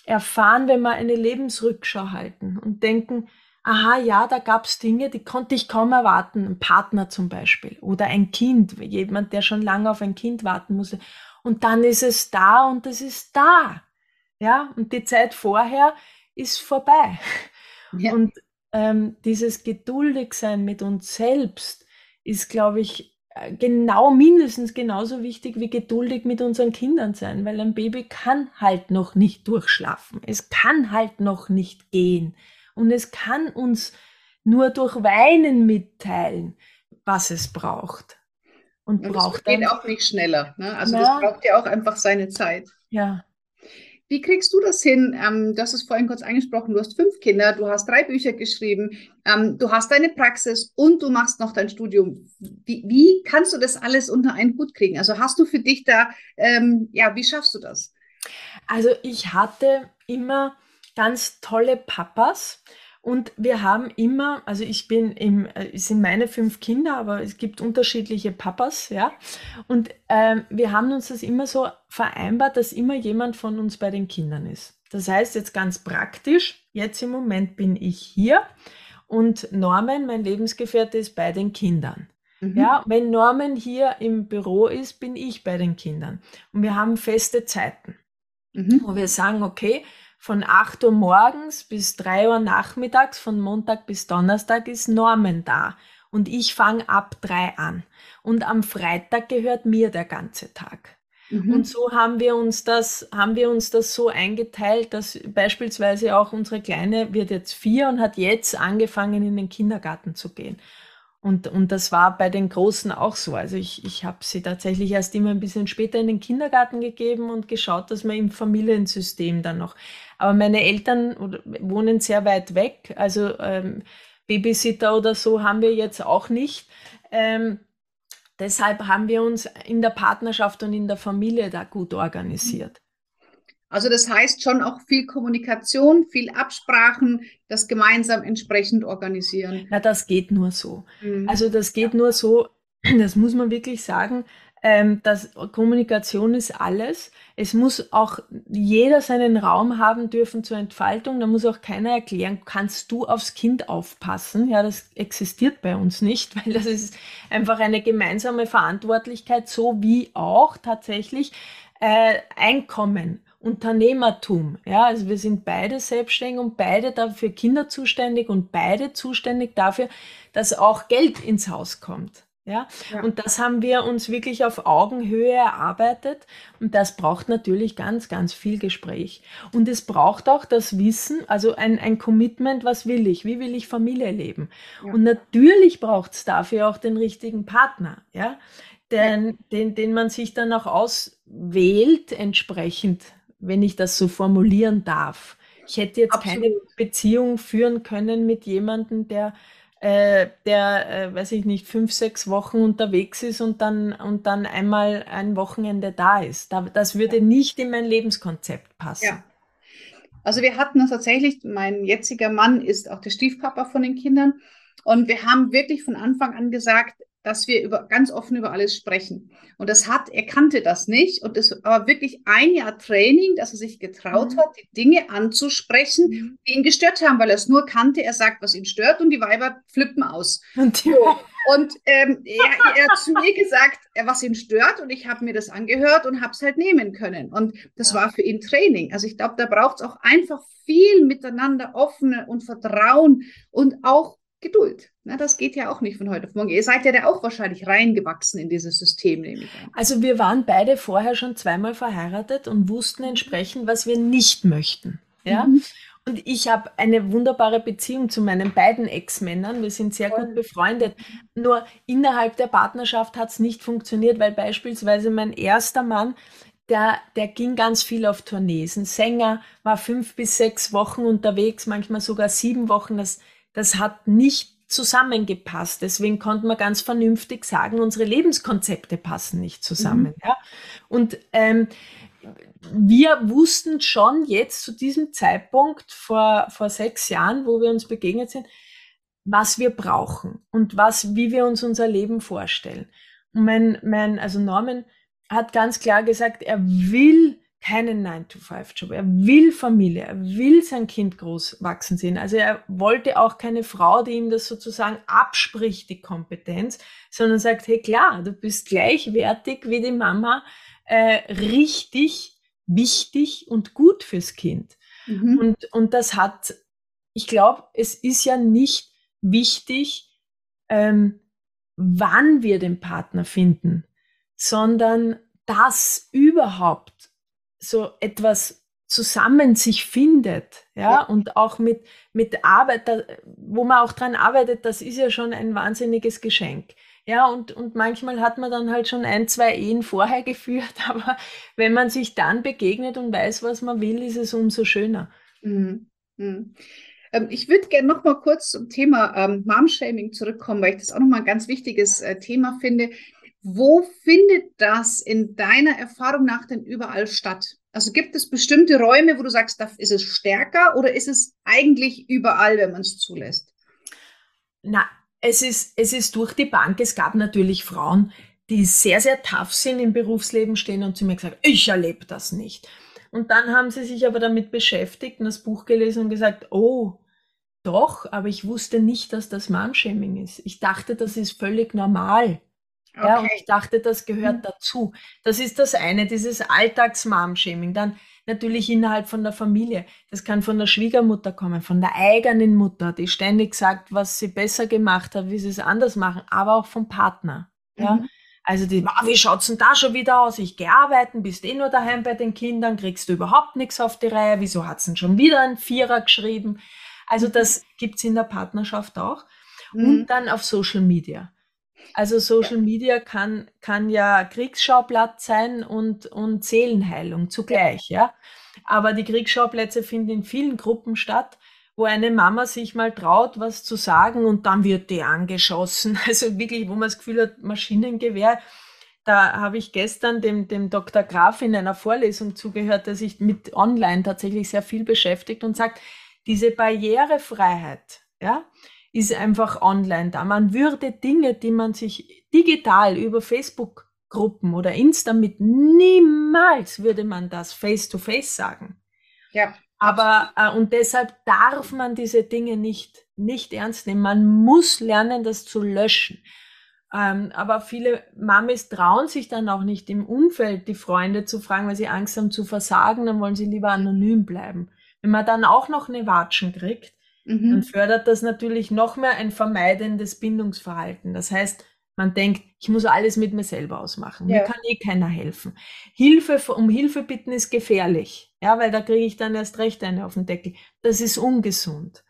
erfahren, wenn wir eine Lebensrückschau halten und denken, aha, ja, da gab es Dinge, die konnte ich kaum erwarten, ein Partner zum Beispiel oder ein Kind, jemand, der schon lange auf ein Kind warten musste. Und dann ist es da und es ist da. Ja, und die Zeit vorher ist vorbei. Ja. Und ähm, dieses Geduldigsein mit uns selbst ist, glaube ich, genau mindestens genauso wichtig wie geduldig mit unseren Kindern sein, weil ein Baby kann halt noch nicht durchschlafen. Es kann halt noch nicht gehen. Und es kann uns nur durch Weinen mitteilen, was es braucht. Und, und braucht das geht auch nicht schneller. Ne? Also na, das braucht ja auch einfach seine Zeit. Ja. Wie kriegst du das hin? Ähm, du hast es vorhin kurz angesprochen, du hast fünf Kinder, du hast drei Bücher geschrieben, ähm, du hast deine Praxis und du machst noch dein Studium. Wie, wie, kannst du das alles unter einen Hut kriegen? Also hast du für dich da, ähm, ja, wie schaffst du das? Also ich hatte immer ganz tolle Papas. Und wir haben immer, also ich bin im, äh, es sind meine fünf Kinder, aber es gibt unterschiedliche Papas, ja. Und ähm, wir haben uns das immer so vereinbart, dass immer jemand von uns bei den Kindern ist. Das heißt jetzt ganz praktisch, jetzt im Moment bin ich hier und Norman, mein Lebensgefährte, ist bei den Kindern. Mhm. Ja, wenn Norman hier im Büro ist, bin ich bei den Kindern. Und wir haben feste Zeiten, mhm. wo wir sagen, okay, von 8 Uhr morgens bis 3 Uhr nachmittags, von Montag bis Donnerstag ist Norman da. Und ich fange ab 3 an. Und am Freitag gehört mir der ganze Tag. Mhm. Und so haben wir uns das, haben wir uns das so eingeteilt, dass beispielsweise auch unsere Kleine wird jetzt vier und hat jetzt angefangen, in den Kindergarten zu gehen. Und, und das war bei den Großen auch so. Also ich, ich habe sie tatsächlich erst immer ein bisschen später in den Kindergarten gegeben und geschaut, dass man im Familiensystem dann noch. Aber meine Eltern wohnen sehr weit weg. Also ähm, Babysitter oder so haben wir jetzt auch nicht. Ähm, deshalb haben wir uns in der Partnerschaft und in der Familie da gut organisiert. Also das heißt schon auch viel Kommunikation, viel Absprachen, das gemeinsam entsprechend organisieren. Ja, das geht nur so. Mhm. Also das geht ja. nur so, das muss man wirklich sagen, ähm, dass Kommunikation ist alles. Es muss auch jeder seinen Raum haben dürfen zur Entfaltung. Da muss auch keiner erklären, kannst du aufs Kind aufpassen? Ja, das existiert bei uns nicht, weil das ist einfach eine gemeinsame Verantwortlichkeit, so wie auch tatsächlich äh, Einkommen Unternehmertum. Ja, also wir sind beide selbstständig und beide dafür Kinder zuständig und beide zuständig dafür, dass auch Geld ins Haus kommt. Ja? ja? und das haben wir uns wirklich auf Augenhöhe erarbeitet und das braucht natürlich ganz, ganz viel Gespräch. Und es braucht auch das Wissen, also ein, ein Commitment, was will ich, wie will ich Familie leben. Ja. Und natürlich braucht es dafür auch den richtigen Partner, ja, den, den, den man sich dann auch auswählt entsprechend wenn ich das so formulieren darf. Ich hätte jetzt Absolut. keine Beziehung führen können mit jemandem, der, äh, der, äh, weiß ich nicht, fünf, sechs Wochen unterwegs ist und dann, und dann einmal ein Wochenende da ist. Da, das würde nicht in mein Lebenskonzept passen. Ja. Also wir hatten das tatsächlich, mein jetziger Mann ist auch der Stiefpapa von den Kindern. Und wir haben wirklich von Anfang an gesagt, dass wir über, ganz offen über alles sprechen. Und das hat, er kannte das nicht. Und es war wirklich ein Jahr Training, dass er sich getraut mhm. hat, die Dinge anzusprechen, mhm. die ihn gestört haben, weil er es nur kannte. Er sagt, was ihn stört und die Weiber flippen aus. Und, so. und ähm, er, er, hat zu mir gesagt, was ihn stört. Und ich habe mir das angehört und habe es halt nehmen können. Und das ja. war für ihn Training. Also ich glaube, da braucht es auch einfach viel miteinander offene und Vertrauen und auch Geduld. Na, das geht ja auch nicht von heute auf morgen. Ihr seid ja da auch wahrscheinlich reingewachsen in dieses System, nehme ich an. Also wir waren beide vorher schon zweimal verheiratet und wussten entsprechend, was wir nicht möchten. Ja. Mhm. Und ich habe eine wunderbare Beziehung zu meinen beiden Ex-Männern. Wir sind sehr Voll. gut befreundet. Nur innerhalb der Partnerschaft hat es nicht funktioniert, weil beispielsweise mein erster Mann, der, der ging ganz viel auf Tournees. Ein Sänger war fünf bis sechs Wochen unterwegs, manchmal sogar sieben Wochen. Das das hat nicht zusammengepasst. Deswegen konnte man ganz vernünftig sagen, unsere Lebenskonzepte passen nicht zusammen. Mhm. Ja? Und ähm, wir wussten schon jetzt zu diesem Zeitpunkt vor, vor sechs Jahren, wo wir uns begegnet sind, was wir brauchen und was, wie wir uns unser Leben vorstellen. Und mein, mein, also Norman hat ganz klar gesagt, er will keinen 9-to-5-Job. Er will Familie, er will sein Kind groß wachsen sehen. Also er wollte auch keine Frau, die ihm das sozusagen abspricht, die Kompetenz, sondern sagt, hey klar, du bist gleichwertig wie die Mama, äh, richtig, wichtig und gut fürs Kind. Mhm. Und, und das hat, ich glaube, es ist ja nicht wichtig, ähm, wann wir den Partner finden, sondern dass überhaupt so etwas zusammen sich findet, ja, ja. und auch mit, mit Arbeit, da, wo man auch dran arbeitet, das ist ja schon ein wahnsinniges Geschenk. Ja, und, und manchmal hat man dann halt schon ein, zwei Ehen vorher geführt, aber wenn man sich dann begegnet und weiß, was man will, ist es umso schöner. Mhm. Mhm. Ähm, ich würde gerne noch mal kurz zum Thema ähm, Mom-Shaming zurückkommen, weil ich das auch noch mal ein ganz wichtiges äh, Thema finde. Wo findet das in deiner Erfahrung nach denn überall statt? Also gibt es bestimmte Räume, wo du sagst, da ist es stärker oder ist es eigentlich überall, wenn man es zulässt? Na, es ist, es ist durch die Bank. Es gab natürlich Frauen, die sehr, sehr tough sind im Berufsleben stehen und zu mir gesagt, ich erlebe das nicht. Und dann haben sie sich aber damit beschäftigt und das Buch gelesen und gesagt, oh, doch, aber ich wusste nicht, dass das Momshaming ist. Ich dachte, das ist völlig normal. Okay. Ja, und ich dachte, das gehört mhm. dazu. Das ist das eine, dieses Alltags-Mom-Shaming. Dann natürlich innerhalb von der Familie. Das kann von der Schwiegermutter kommen, von der eigenen Mutter, die ständig sagt, was sie besser gemacht hat, wie sie es anders machen, aber auch vom Partner. Ja. Mhm. Also die, oh, wie schaut's denn da schon wieder aus? Ich gehe arbeiten, bist eh nur daheim bei den Kindern, kriegst du überhaupt nichts auf die Reihe. Wieso hat's denn schon wieder ein Vierer geschrieben? Also mhm. das gibt's in der Partnerschaft auch. Mhm. Und dann auf Social Media. Also Social ja. Media kann, kann ja Kriegsschauplatz sein und, und Seelenheilung zugleich, ja. ja. Aber die Kriegsschauplätze finden in vielen Gruppen statt, wo eine Mama sich mal traut, was zu sagen und dann wird die angeschossen. Also wirklich, wo man das Gefühl hat, Maschinengewehr. Da habe ich gestern dem, dem Dr. Graf in einer Vorlesung zugehört, der sich mit Online tatsächlich sehr viel beschäftigt und sagt, diese Barrierefreiheit, ja, ist einfach online da. Man würde Dinge, die man sich digital über Facebook Gruppen oder Insta mit niemals würde man das face to face sagen. Ja. Aber äh, und deshalb darf man diese Dinge nicht nicht ernst nehmen. Man muss lernen, das zu löschen. Ähm, aber viele Mamis trauen sich dann auch nicht im Umfeld die Freunde zu fragen, weil sie Angst haben zu versagen, dann wollen sie lieber anonym bleiben. Wenn man dann auch noch eine Watschen kriegt, mhm. dann fördert das natürlich noch mehr ein vermeidendes Bindungsverhalten. Das heißt, man denkt, ich muss alles mit mir selber ausmachen. Ja. Mir kann eh keiner helfen. Hilfe, um Hilfe bitten ist gefährlich. Ja, weil da kriege ich dann erst recht eine auf den Deckel. Das ist ungesund.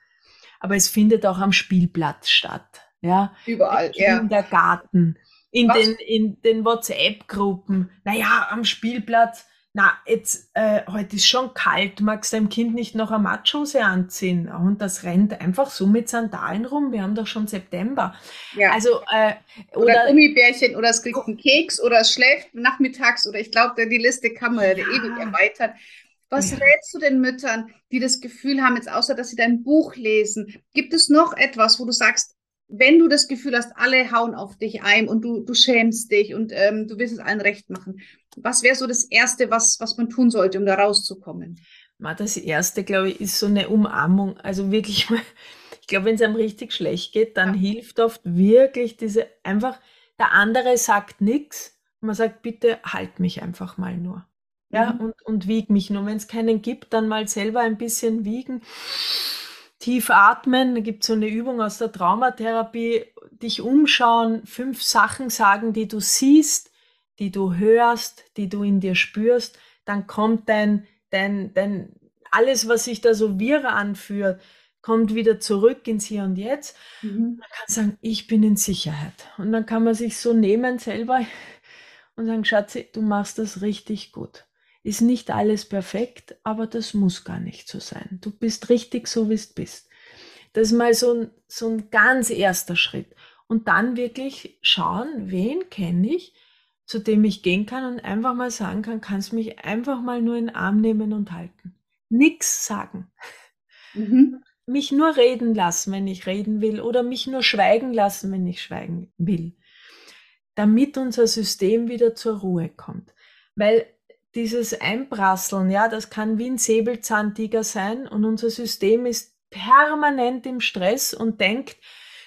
Aber es findet auch am Spielplatz statt. Ja. Überall. Im Kindergarten. Ja. In Was? den, in den WhatsApp-Gruppen. Naja, am Spielplatz na, jetzt, äh, heute ist schon kalt, magst du deinem Kind nicht noch eine Matschhose anziehen? Und das rennt einfach so mit Sandalen rum. Wir haben doch schon September. Ja. Also, äh, oder, oder Gummibärchen oder es kriegt einen Keks oder es schläft nachmittags oder ich glaube, die Liste kann man ja. ewig erweitern. Was ja. rätst du den Müttern, die das Gefühl haben, jetzt außer dass sie dein Buch lesen? Gibt es noch etwas, wo du sagst, wenn du das Gefühl hast, alle hauen auf dich ein und du, du schämst dich und ähm, du willst es allen recht machen, was wäre so das Erste, was, was man tun sollte, um da rauszukommen? Das Erste, glaube ich, ist so eine Umarmung. Also wirklich, ich glaube, wenn es einem richtig schlecht geht, dann ja. hilft oft wirklich diese einfach, der andere sagt nichts man sagt, bitte halt mich einfach mal nur. Ja, mhm. und, und wieg mich nur. Wenn es keinen gibt, dann mal selber ein bisschen wiegen tief atmen, da gibt es so eine Übung aus der Traumatherapie, dich umschauen, fünf Sachen sagen, die du siehst, die du hörst, die du in dir spürst, dann kommt dein, dein, dein, alles, was sich da so wirr anführt, kommt wieder zurück ins Hier und Jetzt. Mhm. Man kann sagen, ich bin in Sicherheit. Und dann kann man sich so nehmen selber und sagen, Schatzi, du machst das richtig gut ist nicht alles perfekt, aber das muss gar nicht so sein. Du bist richtig so, wie du bist. Das ist mal so ein, so ein ganz erster Schritt. Und dann wirklich schauen, wen kenne ich, zu dem ich gehen kann und einfach mal sagen kann, kannst mich einfach mal nur in den Arm nehmen und halten. Nix sagen. Mhm. Mich nur reden lassen, wenn ich reden will, oder mich nur schweigen lassen, wenn ich schweigen will. Damit unser System wieder zur Ruhe kommt. Weil dieses Einprasseln, ja, das kann wie ein Säbelzahntiger sein und unser System ist permanent im Stress und denkt,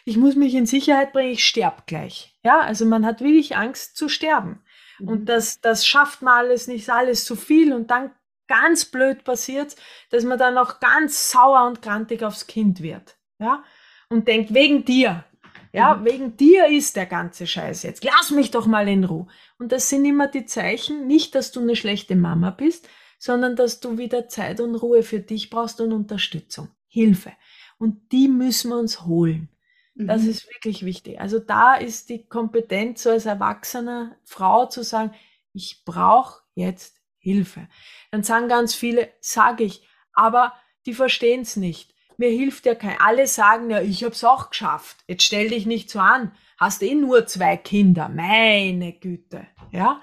ich muss mich in Sicherheit bringen, ich sterb gleich. Ja, also man hat wirklich Angst zu sterben. Mhm. Und das, das schafft man alles nicht, alles zu viel und dann ganz blöd passiert, dass man dann auch ganz sauer und grantig aufs Kind wird. Ja, und denkt, wegen dir. Ja, mhm. wegen dir ist der ganze Scheiß jetzt. Lass mich doch mal in Ruhe. Und das sind immer die Zeichen, nicht, dass du eine schlechte Mama bist, sondern dass du wieder Zeit und Ruhe für dich brauchst und Unterstützung, Hilfe. Und die müssen wir uns holen. Das mhm. ist wirklich wichtig. Also da ist die Kompetenz, so als erwachsener Frau zu sagen, ich brauche jetzt Hilfe. Dann sagen ganz viele, sage ich, aber die verstehen es nicht. Mir hilft ja kein. Alle sagen ja, ich habe es auch geschafft. Jetzt stell dich nicht so an. Hast eh nur zwei Kinder. Meine Güte. Ja.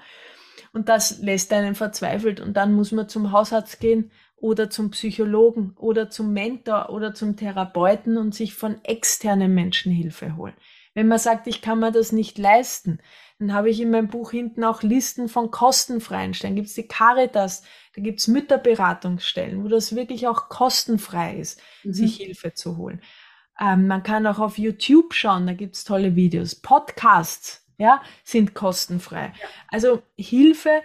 Und das lässt einen verzweifelt. Und dann muss man zum Hausarzt gehen oder zum Psychologen oder zum Mentor oder zum Therapeuten und sich von externen Menschen Hilfe holen. Wenn man sagt, ich kann mir das nicht leisten, dann habe ich in meinem Buch hinten auch Listen von kostenfreien Stellen. Gibt es die Caritas, da gibt es Mütterberatungsstellen, wo das wirklich auch kostenfrei ist, mhm. sich Hilfe zu holen. Ähm, man kann auch auf YouTube schauen, da gibt es tolle Videos. Podcasts ja, sind kostenfrei. Ja. Also Hilfe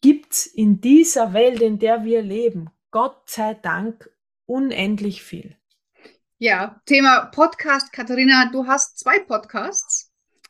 gibt es in dieser Welt, in der wir leben, Gott sei Dank unendlich viel. Ja, Thema Podcast. Katharina, du hast zwei Podcasts.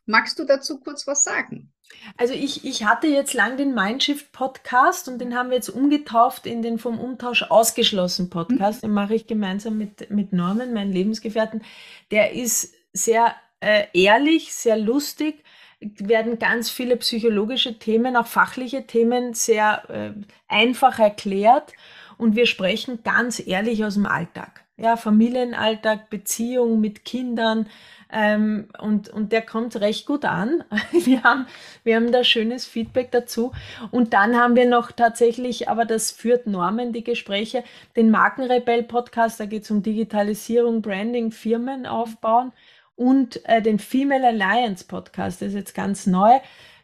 Magst du dazu kurz was sagen? Also ich, ich hatte jetzt lang den Mindshift Podcast und den haben wir jetzt umgetauft in den vom Umtausch ausgeschlossen Podcast. Den mache ich gemeinsam mit, mit Norman, meinen Lebensgefährten. Der ist sehr äh, ehrlich, sehr lustig, werden ganz viele psychologische Themen, auch fachliche Themen sehr äh, einfach erklärt und wir sprechen ganz ehrlich aus dem Alltag. Ja, Familienalltag, Beziehung mit Kindern, ähm, und, und der kommt recht gut an. Wir haben, wir haben da schönes Feedback dazu. Und dann haben wir noch tatsächlich, aber das führt Normen, die Gespräche, den Markenrebell-Podcast, da geht es um Digitalisierung, Branding, Firmen aufbauen und äh, den Female Alliance Podcast, das ist jetzt ganz neu.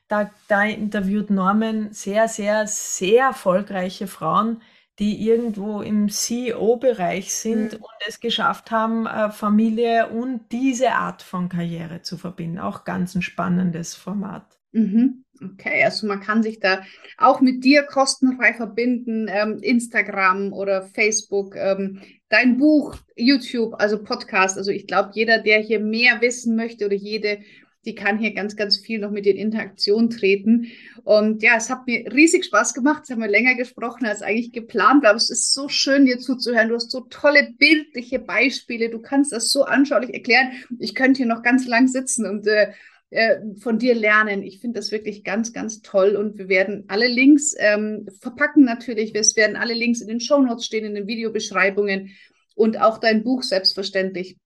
Da, da interviewt Norman sehr, sehr, sehr erfolgreiche Frauen, die irgendwo im CEO-Bereich sind mhm. und es geschafft haben, äh, Familie und diese Art von Karriere zu verbinden. Auch ganz ein spannendes Format. Mhm. Okay, also man kann sich da auch mit dir kostenfrei verbinden, ähm, Instagram oder Facebook, ähm, dein Buch, YouTube, also Podcast. Also ich glaube, jeder, der hier mehr wissen möchte oder jede die kann hier ganz, ganz viel noch mit in Interaktion treten. Und ja, es hat mir riesig Spaß gemacht. Es haben wir länger gesprochen als eigentlich geplant, aber es ist so schön, dir zuzuhören. Du hast so tolle bildliche Beispiele. Du kannst das so anschaulich erklären. Ich könnte hier noch ganz lang sitzen und äh, äh von dir lernen. Ich finde das wirklich ganz, ganz toll und wir werden alle Links ähm, verpacken natürlich. Es werden alle Links in den Shownotes stehen, in den Videobeschreibungen und auch dein Buch selbstverständlich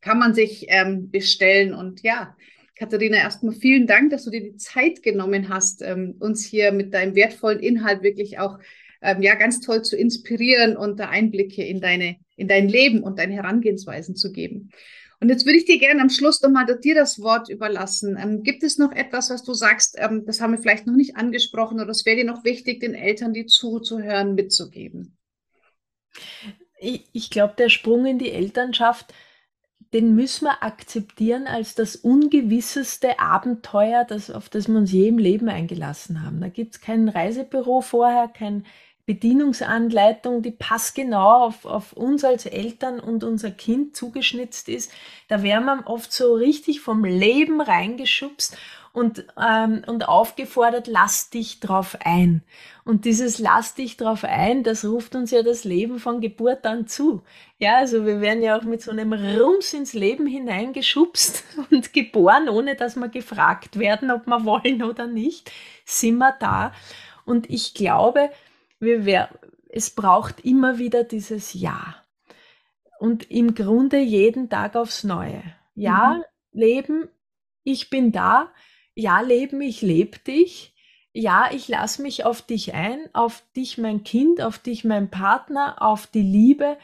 kann man sich ähm, bestellen und ja, Katharina, erstmal vielen Dank, dass du dir die Zeit genommen hast, ähm, uns hier mit deinem wertvollen Inhalt wirklich auch ähm, ja, ganz toll zu inspirieren und da Einblicke in, deine, in dein Leben und deine Herangehensweisen zu geben. Und jetzt würde ich dir gerne am Schluss nochmal dir das Wort überlassen. Ähm, gibt es noch etwas, was du sagst, ähm, das haben wir vielleicht noch nicht angesprochen oder es wäre dir noch wichtig, den Eltern, die zuzuhören, mitzugeben? Ich, ich glaube, der Sprung in die Elternschaft, den müssen wir akzeptieren als das ungewisseste Abenteuer, das, auf das wir uns je im Leben eingelassen haben. Da gibt es kein Reisebüro vorher, keine Bedienungsanleitung, die passgenau auf, auf uns als Eltern und unser Kind zugeschnitzt ist. Da werden wir oft so richtig vom Leben reingeschubst und, ähm, und aufgefordert, lass dich drauf ein. Und dieses lass dich drauf ein, das ruft uns ja das Leben von Geburt an zu. Ja, also wir werden ja auch mit so einem Rums ins Leben hineingeschubst und geboren, ohne dass wir gefragt werden, ob wir wollen oder nicht, sind wir da. Und ich glaube, wir wär, es braucht immer wieder dieses Ja. Und im Grunde jeden Tag aufs Neue. Ja, mhm. Leben, ich bin da, ja, Leben, ich lebe dich. ja, ich lasse mich auf dich ein, auf dich mein Kind, auf dich mein Partner, auf die Liebe,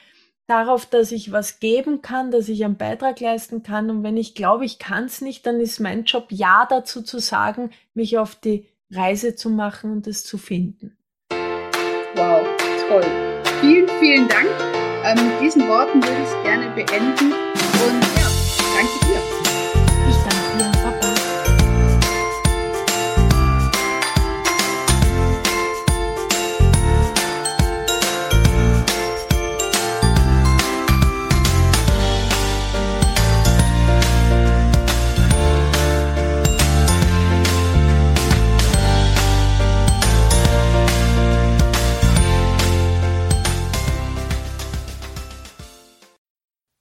darauf, dass ich was geben kann, dass ich einen Beitrag leisten kann. Und wenn ich glaube, ich kann es nicht, dann ist mein Job ja dazu zu sagen, mich auf die Reise zu machen und es zu finden. Wow, toll. Vielen, vielen Dank. Ähm, mit diesen Worten würde ich es gerne beenden. Und ja, danke dir.